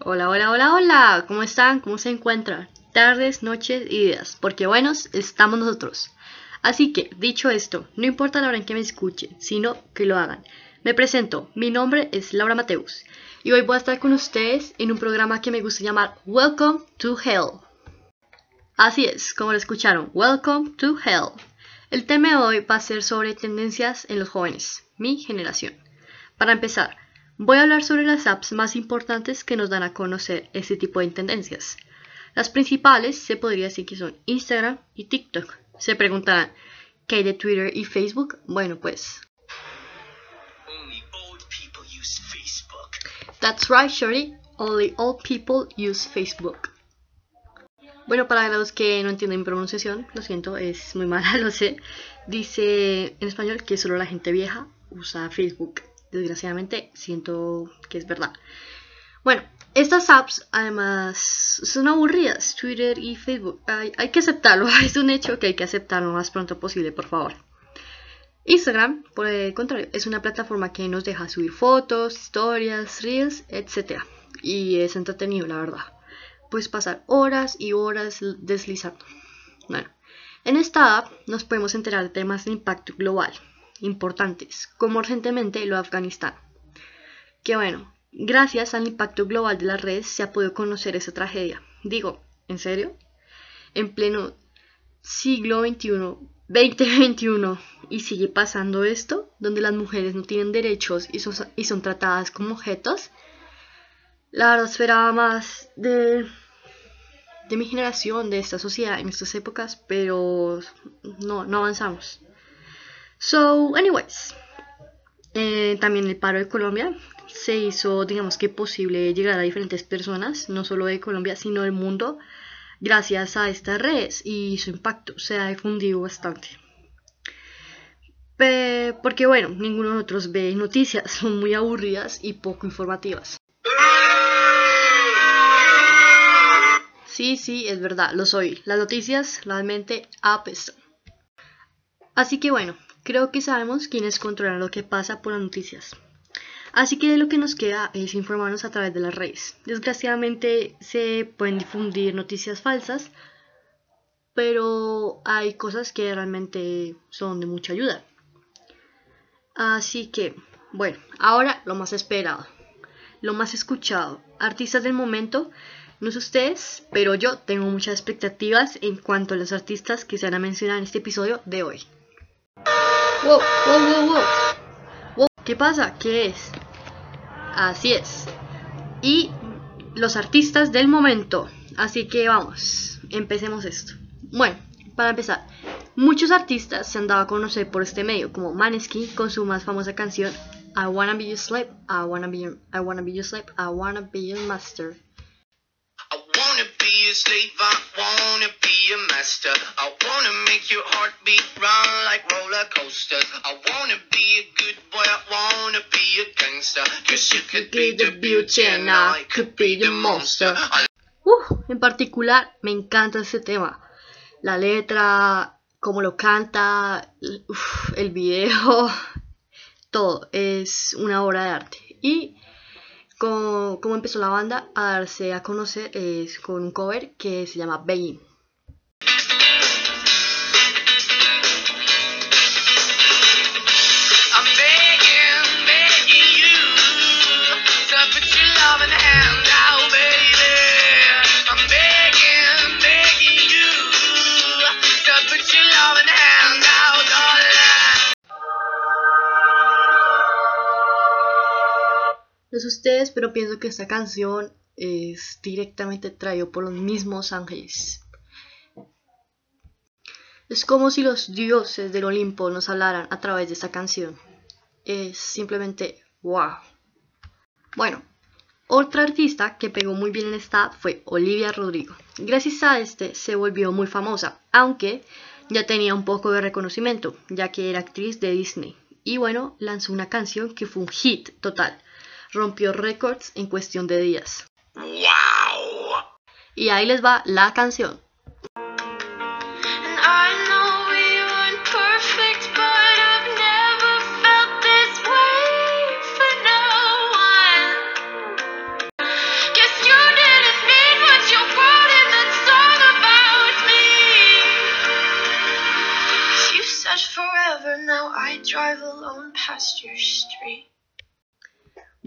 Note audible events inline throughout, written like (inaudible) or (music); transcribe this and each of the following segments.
Hola, hola, hola, hola. ¿Cómo están? ¿Cómo se encuentran? Tardes, noches y días. Porque buenos estamos nosotros. Así que, dicho esto, no importa la hora en que me escuchen, sino que lo hagan. Me presento, mi nombre es Laura Mateus y hoy voy a estar con ustedes en un programa que me gusta llamar Welcome to Hell. Así es, como lo escucharon, Welcome to Hell. El tema de hoy va a ser sobre tendencias en los jóvenes, mi generación. Para empezar, voy a hablar sobre las apps más importantes que nos dan a conocer este tipo de tendencias. Las principales se podría decir que son Instagram y TikTok. Se preguntarán, ¿qué hay de Twitter y Facebook? Bueno, pues... That's right, Shorty. Only old people use Facebook. Bueno, para los que no entienden mi pronunciación, lo siento, es muy mala, (laughs) lo sé. Dice en español que solo la gente vieja usa Facebook. Desgraciadamente, siento que es verdad. Bueno, estas apps además son aburridas, Twitter y Facebook. Hay, que aceptarlo, (laughs) es un hecho que hay que aceptarlo lo más pronto posible, por favor. Instagram, por el contrario, es una plataforma que nos deja subir fotos, historias, reels, etc. Y es entretenido, la verdad. Puedes pasar horas y horas deslizando. Bueno, en esta app nos podemos enterar de temas de impacto global importantes, como recientemente lo de Afganistán. Que bueno, Gracias al impacto global de las redes se ha podido conocer esa tragedia. Digo, ¿en serio? En pleno siglo XXI, 2021, y sigue pasando esto, donde las mujeres no tienen derechos y son, y son tratadas como objetos. La verdad esperaba más de, de mi generación, de esta sociedad en estas épocas, pero no, no avanzamos. So, anyways, eh, también el paro de Colombia se hizo, digamos que posible llegar a diferentes personas, no solo de Colombia, sino del mundo, gracias a estas redes y su impacto se ha difundido bastante. porque bueno, ninguno de nosotros ve noticias, (laughs) son muy aburridas y poco informativas. Sí, sí, es verdad, lo soy. Las noticias realmente apestan. Así que bueno, creo que sabemos quiénes controlan lo que pasa por las noticias. Así que lo que nos queda es informarnos a través de las redes. Desgraciadamente se pueden difundir noticias falsas, pero hay cosas que realmente son de mucha ayuda. Así que, bueno, ahora lo más esperado, lo más escuchado. Artistas del momento, no sé ustedes, pero yo tengo muchas expectativas en cuanto a los artistas que se van a mencionar en este episodio de hoy. Wow, wow, wow, wow. ¿Qué pasa? ¿Qué es? Así es. Y los artistas del momento. Así que vamos, empecemos esto. Bueno, para empezar, muchos artistas se han dado a conocer por este medio, como Maneskin con su más famosa canción I Wanna Be Your Slave, I Wanna Be Your, I wanna be your Slave, I Wanna Be Your Master. A slave, I wanna be a master. I wanna make your heartbeat run like roller coasters. I wanna be a good boy, I wanna be a gangster. Cause you could be the beauty and I could be the monster. Uh, en particular, me encanta ese tema. La letra, cómo lo canta, uf, el video, (laughs) todo. Es una obra de arte. Y como, como, empezó la banda a darse a conocer es con un cover que se llama Begging. No ustedes, pero pienso que esta canción es directamente traído por los mismos ángeles. Es como si los dioses del Olimpo nos hablaran a través de esta canción. Es simplemente wow. Bueno, otra artista que pegó muy bien en esta fue Olivia Rodrigo. Gracias a este se volvió muy famosa, aunque ya tenía un poco de reconocimiento, ya que era actriz de Disney. Y bueno, lanzó una canción que fue un hit total rompió récords en cuestión de días. ¡Wow! Y ahí les va la canción.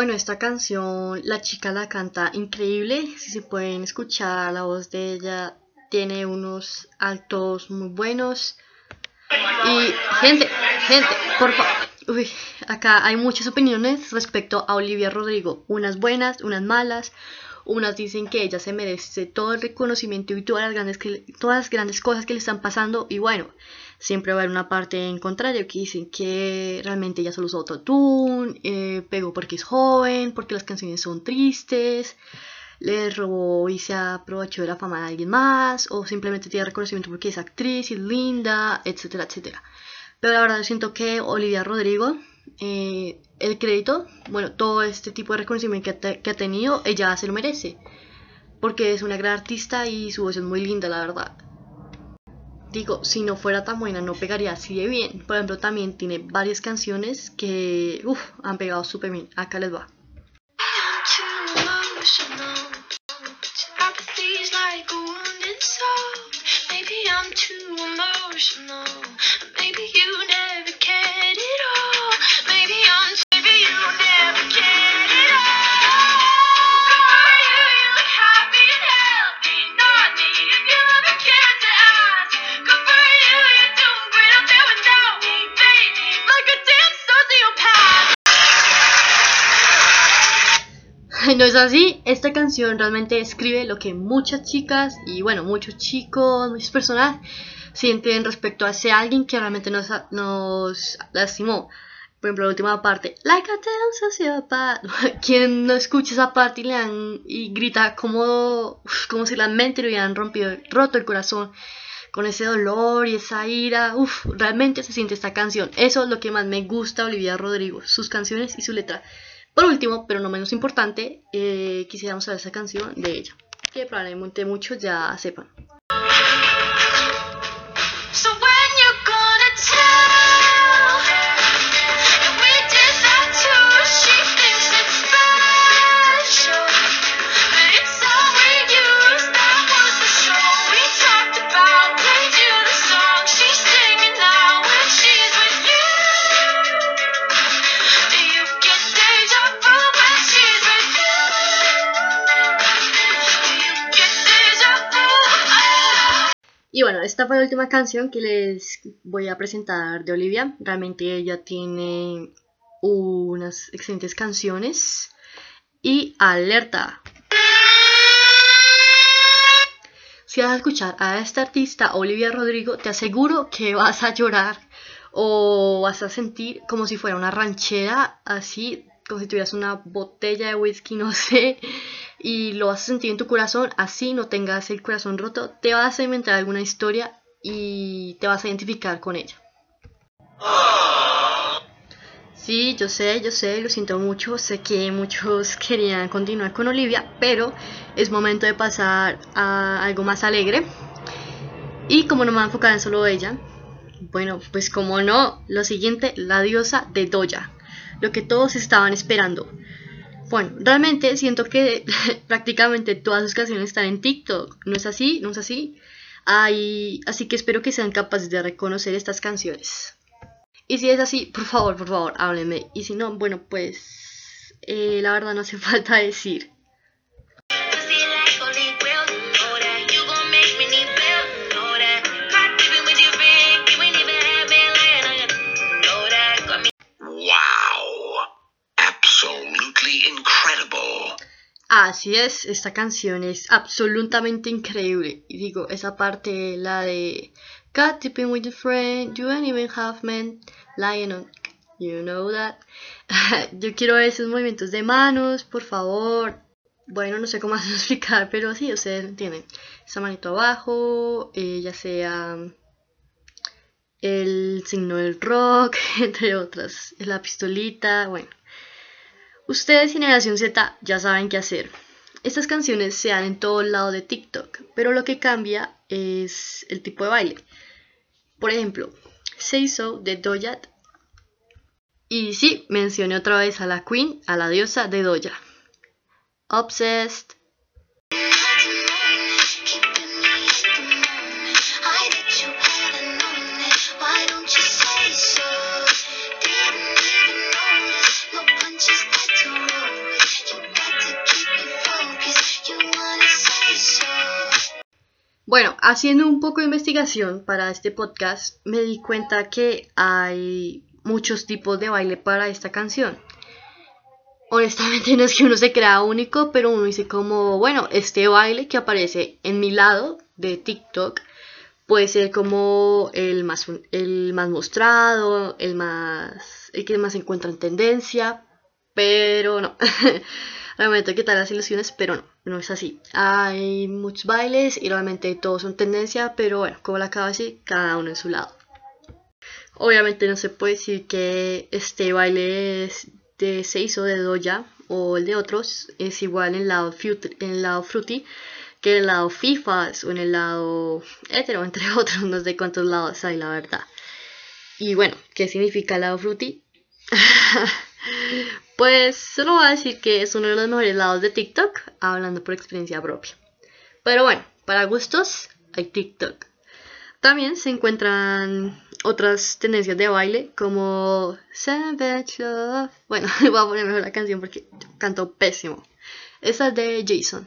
Bueno, esta canción la chica la canta increíble, si se pueden escuchar la voz de ella tiene unos altos muy buenos. Y gente, gente, por favor, uy, acá hay muchas opiniones respecto a Olivia Rodrigo, unas buenas, unas malas. Unas dicen que ella se merece todo el reconocimiento y todas las grandes, todas las grandes cosas que le están pasando. Y bueno, siempre va a haber una parte en contrario que dicen que realmente ella solo usó autotune, eh, pegó porque es joven, porque las canciones son tristes, le robó y se aprovechó de la fama de alguien más, o simplemente tiene reconocimiento porque es actriz y linda, etcétera, etcétera. Pero la verdad yo siento que Olivia Rodrigo, eh, el crédito, bueno, todo este tipo de reconocimiento que que ha tenido, ella se lo merece. Porque es una gran artista y su voz es muy linda, la verdad digo, si no fuera tan buena no pegaría así de bien. Por ejemplo, también tiene varias canciones que uf, han pegado súper bien. Acá les va. No es así. Esta canción realmente escribe lo que muchas chicas y bueno, muchos chicos, muchas personas sienten respecto a ese alguien que realmente nos, nos lastimó. Por ejemplo, la última parte, like a. (laughs) Quien no escucha esa parte y, le han, y grita como, como si la mente le hubieran rompido, roto el corazón con ese dolor y esa ira. Uf, realmente se siente esta canción. Eso es lo que más me gusta Olivia Rodrigo, sus canciones y su letra. Por último, pero no menos importante, eh, quisiéramos saber esa canción de ella, que probablemente muchos ya sepan. Esta fue la última canción que les voy a presentar de Olivia. Realmente ella tiene unas excelentes canciones. Y alerta. Si vas a escuchar a esta artista, Olivia Rodrigo, te aseguro que vas a llorar o vas a sentir como si fuera una ranchera así, como si tuvieras una botella de whisky, no sé, y lo vas a sentir en tu corazón, así no tengas el corazón roto, te vas a inventar alguna historia y te vas a identificar con ella. Sí, yo sé, yo sé, lo siento mucho, sé que muchos (laughs) querían continuar con Olivia, pero es momento de pasar a algo más alegre. Y como no me voy a enfocar en solo ella, bueno, pues como no, lo siguiente, la diosa de Doya, lo que todos estaban esperando. Bueno, realmente siento que (laughs) prácticamente todas sus canciones están en TikTok. ¿No es así? ¿No es así? así que espero que sean capaces de reconocer estas canciones. Y si es así, por favor, por favor, háblenme. Y si no, bueno, pues eh, la verdad no hace (laughs) falta decir. Así es, esta canción es absolutamente increíble. Y digo, esa parte, la de Got tipping with your friend, you ain't even half man, lying on, you know that. (laughs) Yo quiero esos movimientos de manos, por favor. Bueno, no sé cómo (laughs) explicar, pero sí, ustedes entienden. Esa manito abajo, eh, ya sea el signo del rock, (laughs) entre otras, la pistolita, bueno. Ustedes, Generación Z, ya saben qué hacer. Estas canciones se dan en todo el lado de TikTok, pero lo que cambia es el tipo de baile. Por ejemplo, Say So de Doja. Y sí, mencioné otra vez a la Queen, a la diosa de Doja. Obsessed. Bueno, haciendo un poco de investigación para este podcast, me di cuenta que hay muchos tipos de baile para esta canción. Honestamente (laughs) no es que uno se crea único, pero uno dice como, bueno, este baile que aparece en mi lado de TikTok puede ser como el más, el más mostrado, el más el que más encuentra en tendencia, pero no. (laughs) realmente tal las ilusiones, pero no, no es así. Hay muchos bailes y realmente todos son tendencia, pero bueno, como la de decir, cada uno en su lado. Obviamente no se puede decir que este baile es de 6 o de Doja o el de otros es igual en el lado, en el lado fruity que en el lado FIFA o en el lado hetero, (laughs) entre otros, no sé cuántos lados hay, la verdad. Y bueno, ¿qué significa el lado fruity? (laughs) Pues solo voy a decir que es uno de los mejores lados de TikTok, hablando por experiencia propia. Pero bueno, para gustos hay TikTok. También se encuentran otras tendencias de baile como Savage Love. Bueno, (laughs) voy a poner mejor la canción porque canto pésimo. Esa es de Jason.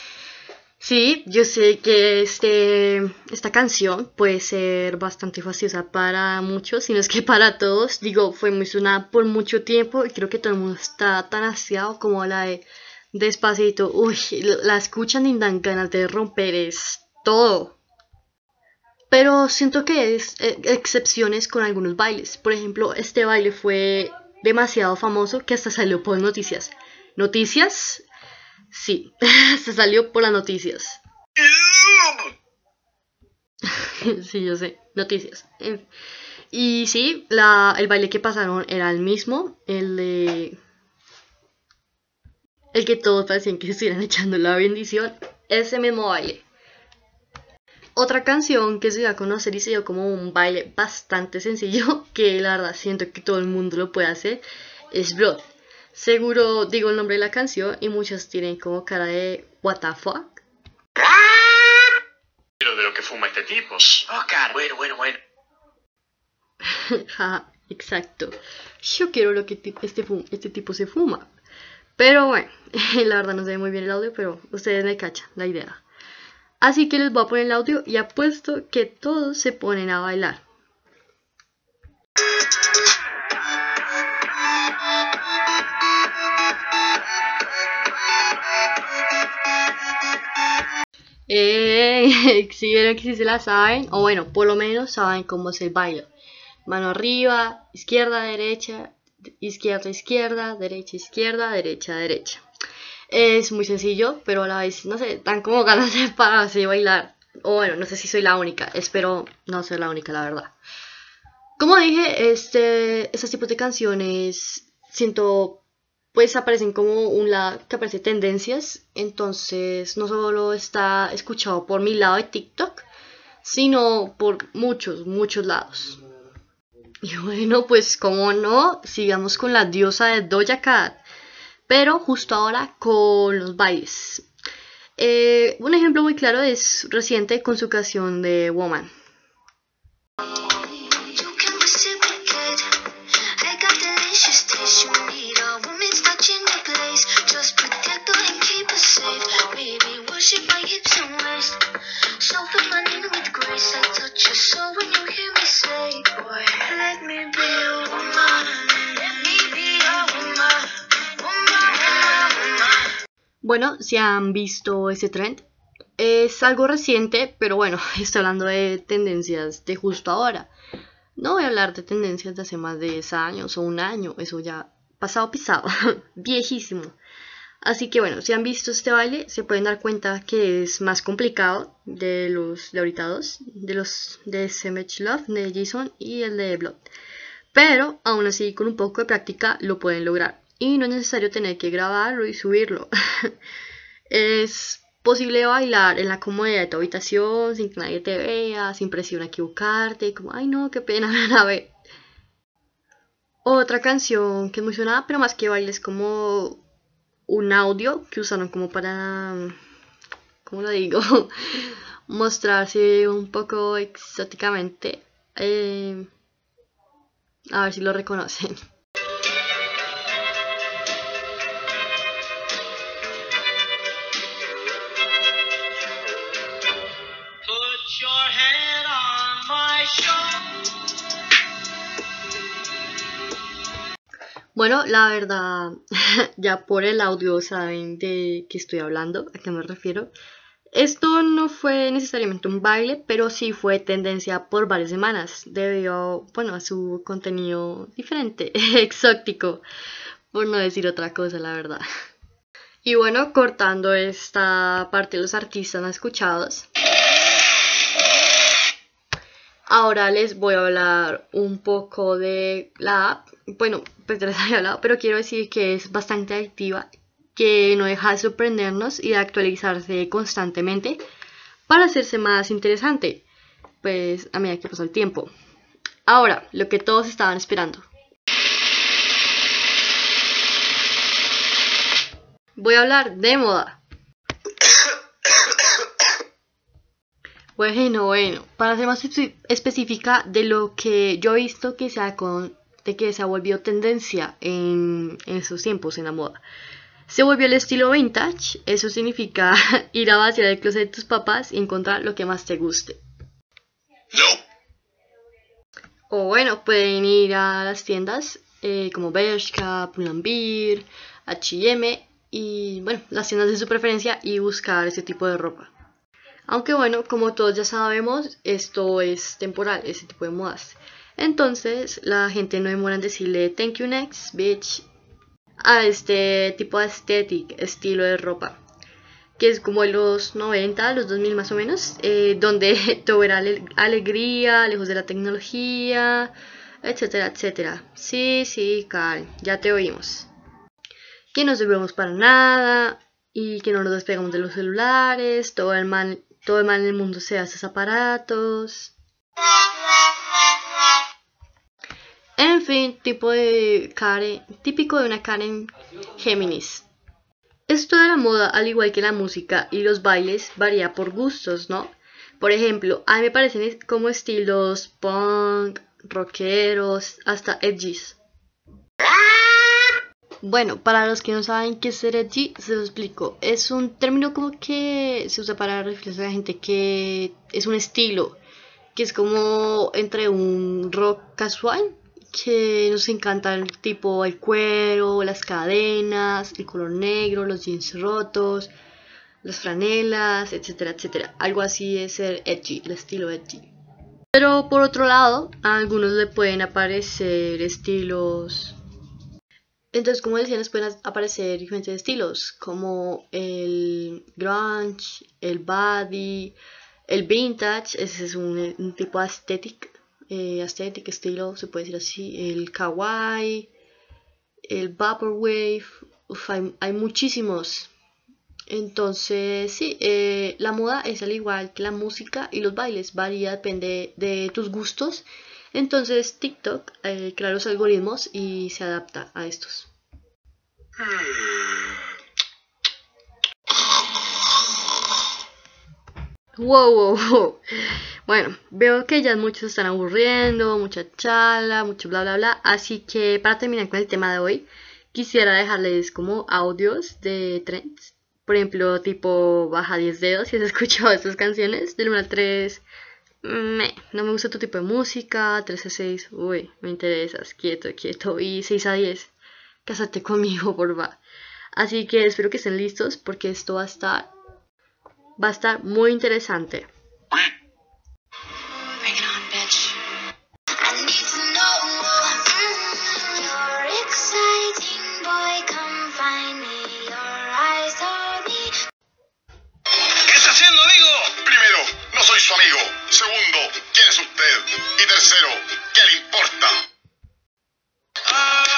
Sí, yo sé que este, esta canción puede ser bastante fastidiosa para muchos, si no es que para todos. Digo, fue muy sonada por mucho tiempo y creo que todo el mundo está tan aseado como la de Despacito. Uy, la escuchan y dan ganas de romper es todo. Pero siento que es eh, excepciones con algunos bailes. Por ejemplo, este baile fue demasiado famoso que hasta salió por noticias. Noticias Sí, (laughs) se salió por las noticias. (laughs) sí, yo sé, noticias. Y sí, la, el baile que pasaron era el mismo, el de... El que todos parecían que (laughs) estuvieran echando la bendición, ese mismo baile. Otra canción que se dio a conocer y se dio como un baile bastante sencillo, que la verdad siento que todo el mundo lo puede hacer, es Blood. Seguro digo el nombre de la canción y muchos tienen como cara de what the fuck. Pero de lo que fuma este tipo. Oh, cara, bueno, bueno, bueno. (laughs) exacto. Yo quiero lo que este, este tipo se fuma. Pero bueno, (laughs) la verdad no se ve muy bien el audio, pero ustedes me cachan la idea. Así que les voy a poner el audio y apuesto que todos se ponen a bailar. Eh, (laughs) si vieron que si se la saben, o bueno, por lo menos saben cómo es el baile. Mano arriba, izquierda, derecha, izquierda, izquierda, derecha, izquierda, derecha, derecha. Es muy sencillo, pero a la vez, no sé, dan como (laughs) ganas de pararse y bailar. O bueno, no sé si soy la única, espero no ser la única, la verdad. Como dije, este, estos tipos de canciones siento pues aparecen como un lado que aparece tendencias, entonces no solo está escuchado por mi lado de TikTok, sino por muchos, muchos lados. Y (laughs) bueno, pues como no, sigamos con la diosa de Doja Cat, pero justo ahora con los bailes. Eh, un ejemplo muy claro es reciente con su canción de Woman. Bueno, si han visto ese trend, es algo reciente, pero bueno, (laughs) estoy hablando de tendencias de justo ahora. No voy a hablar de tendencias de hace más de 10 años o un año, eso ya pasado pisado, (laughs) viejísimo. Así que bueno, si han visto este baile, se pueden dar cuenta que es más complicado de los de ahorita dos, de los de Semech Love, de Jason y el de Blood. Pero aún así, con un poco de práctica lo pueden lograr. Y no es necesario tener que grabarlo y subirlo. (laughs) es posible bailar en la comodidad de tu habitación, sin que nadie te vea, sin presión a equivocarte, como, ay no, qué pena, (laughs) a ver. Otra canción que es muy sonada, pero más que baile, es como un audio que usaron como para, ¿cómo lo digo? (laughs) Mostrarse un poco exóticamente. Eh, a ver si lo reconocen. Bueno, la verdad, (laughs) ya por el audio saben de qué estoy hablando, a qué me refiero. Esto no fue necesariamente un baile, pero sí fue tendencia por varias semanas, debido, bueno, a su contenido diferente, (laughs) exótico, por no decir otra cosa, la verdad. Y bueno, cortando esta parte de los artistas no escuchados, ahora les voy a hablar un poco de la app bueno, pues ya les había hablado, pero quiero decir que es bastante activa, que no deja de sorprendernos y de actualizarse constantemente para hacerse más interesante, pues a medida que pasa el tiempo. Ahora, lo que todos estaban esperando. Voy a hablar de moda. Bueno, bueno, para ser más específica de lo que yo he visto que sea con de que se volvió tendencia en, esos tiempos en la moda. Se volvió el estilo vintage, eso significa (laughs) ir a vaciar el closet de tus papás y encontrar lo que más te guste. O bueno, pueden ir a las tiendas eh, como Bershka, Pull&Bear, H&M y bueno, las tiendas de su preferencia y buscar ese tipo de ropa. Aunque bueno, como todos ya sabemos, esto es temporal, ese tipo de modas. Entonces la gente no demora en decirle thank you next, bitch, a este tipo de estética, estilo de ropa, que es como los 90, los 2000 más o menos, eh, donde (laughs) todo era alegría, lejos de la tecnología, etcétera, etcétera. Sí, sí, Karen, ya te oímos. Que no servimos para nada y que no nos despegamos de los celulares, todo el mal, todo el mal en el mundo se hace esos aparatos. En fin, tipo de Karen, típico de una Karen Géminis. Esto de la moda, al igual que la música y los bailes, varía por gustos, ¿no? Por ejemplo, a mí me parecen como estilos punk, rockeros, hasta edgys. Bueno, para los que no saben qué es edgy, se lo explico. Es un término como que se usa para referirse a la gente que es un estilo, que es como entre un rock casual que nos encanta el tipo el cuero, las cadenas, el color negro, los jeans rotos, las franelas, etcétera, etcétera. Algo así es ser edgy, el estilo edgy. Pero por otro lado, a algunos le pueden aparecer estilos. Entonces, como decía, les pueden aparecer diferentes estilos, como el grunge, el body, el vintage, ese es un, tipo de estética eh, aesthetic estilo, se puede decir así, el kawaii, el vaporwave, hay, hay, muchísimos. Entonces, sí, eh, la moda es al igual que la música y los bailes, varía, depende de tus gustos. Entonces, TikTok eh, crea los algoritmos y se adapta a estos. Wow, wow, wow. Bueno, veo que ya muchos están aburriendo, mucha chala, mucho bla bla bla. Así que para terminar con el tema de hoy, quisiera dejarles como audios de trends. Por ejemplo, tipo baja 10 dedos si has (laughs) escuchado estas canciones. Del 1 al 3, me, no me gusta tu tipo de música, 3 a 6, uy, me interesas, quieto, quieto, y 6 a 10, cásate conmigo, (laughs) porfa. Así que espero que estén listos porque esto va a estar, va a estar muy interesante. ¿Qué está haciendo, amigo? Primero, no soy su amigo. Segundo, ¿quién es usted? Y tercero, ¿qué le importa? Ah,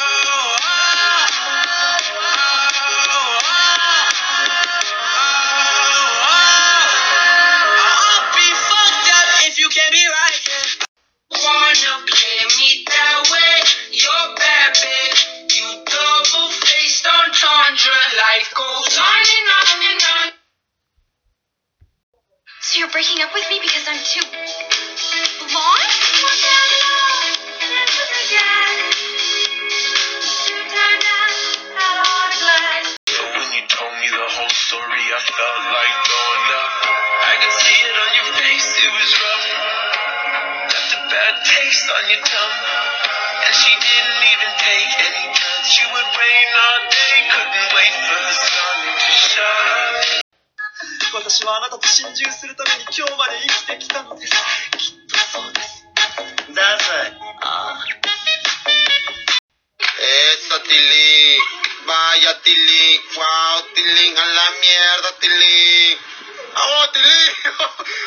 私はあなたと心中するために今日まで生きてきたのですきっとそうですダサいああ Eso, Tilín. Vaya, Tilín. Wow, Tilín. A la mierda, Tilín. ¡Vamos, Tilín!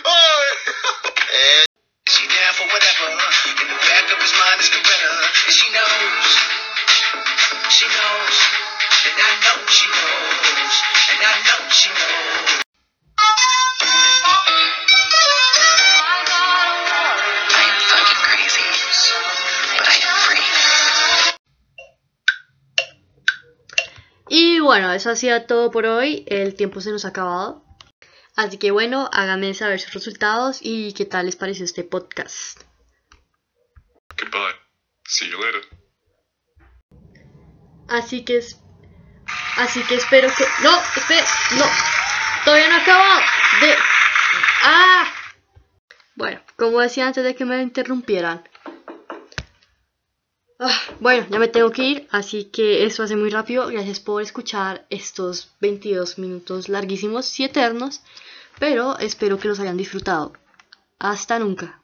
¡Oh! Eh, She down for whatever. In the back of his mind is Coretta. And she knows. She knows. And I know she knows. And I know she knows. Bueno, eso ha sido todo por hoy. El tiempo se nos ha acabado. Así que bueno, háganme saber sus resultados y qué tal les pareció este podcast. Goodbye. See you later. Así que es. Así que espero que. ¡No! ¡Espera! ¡No! ¡Todavía no ha acabado! ¡De. ¡Ah! Bueno, como decía antes de que me interrumpieran. Ah, bueno, ya me tengo que ir, así que esto hace muy rápido. Gracias por escuchar estos 22 minutos larguísimos y eternos, pero espero que los hayan disfrutado. Hasta nunca.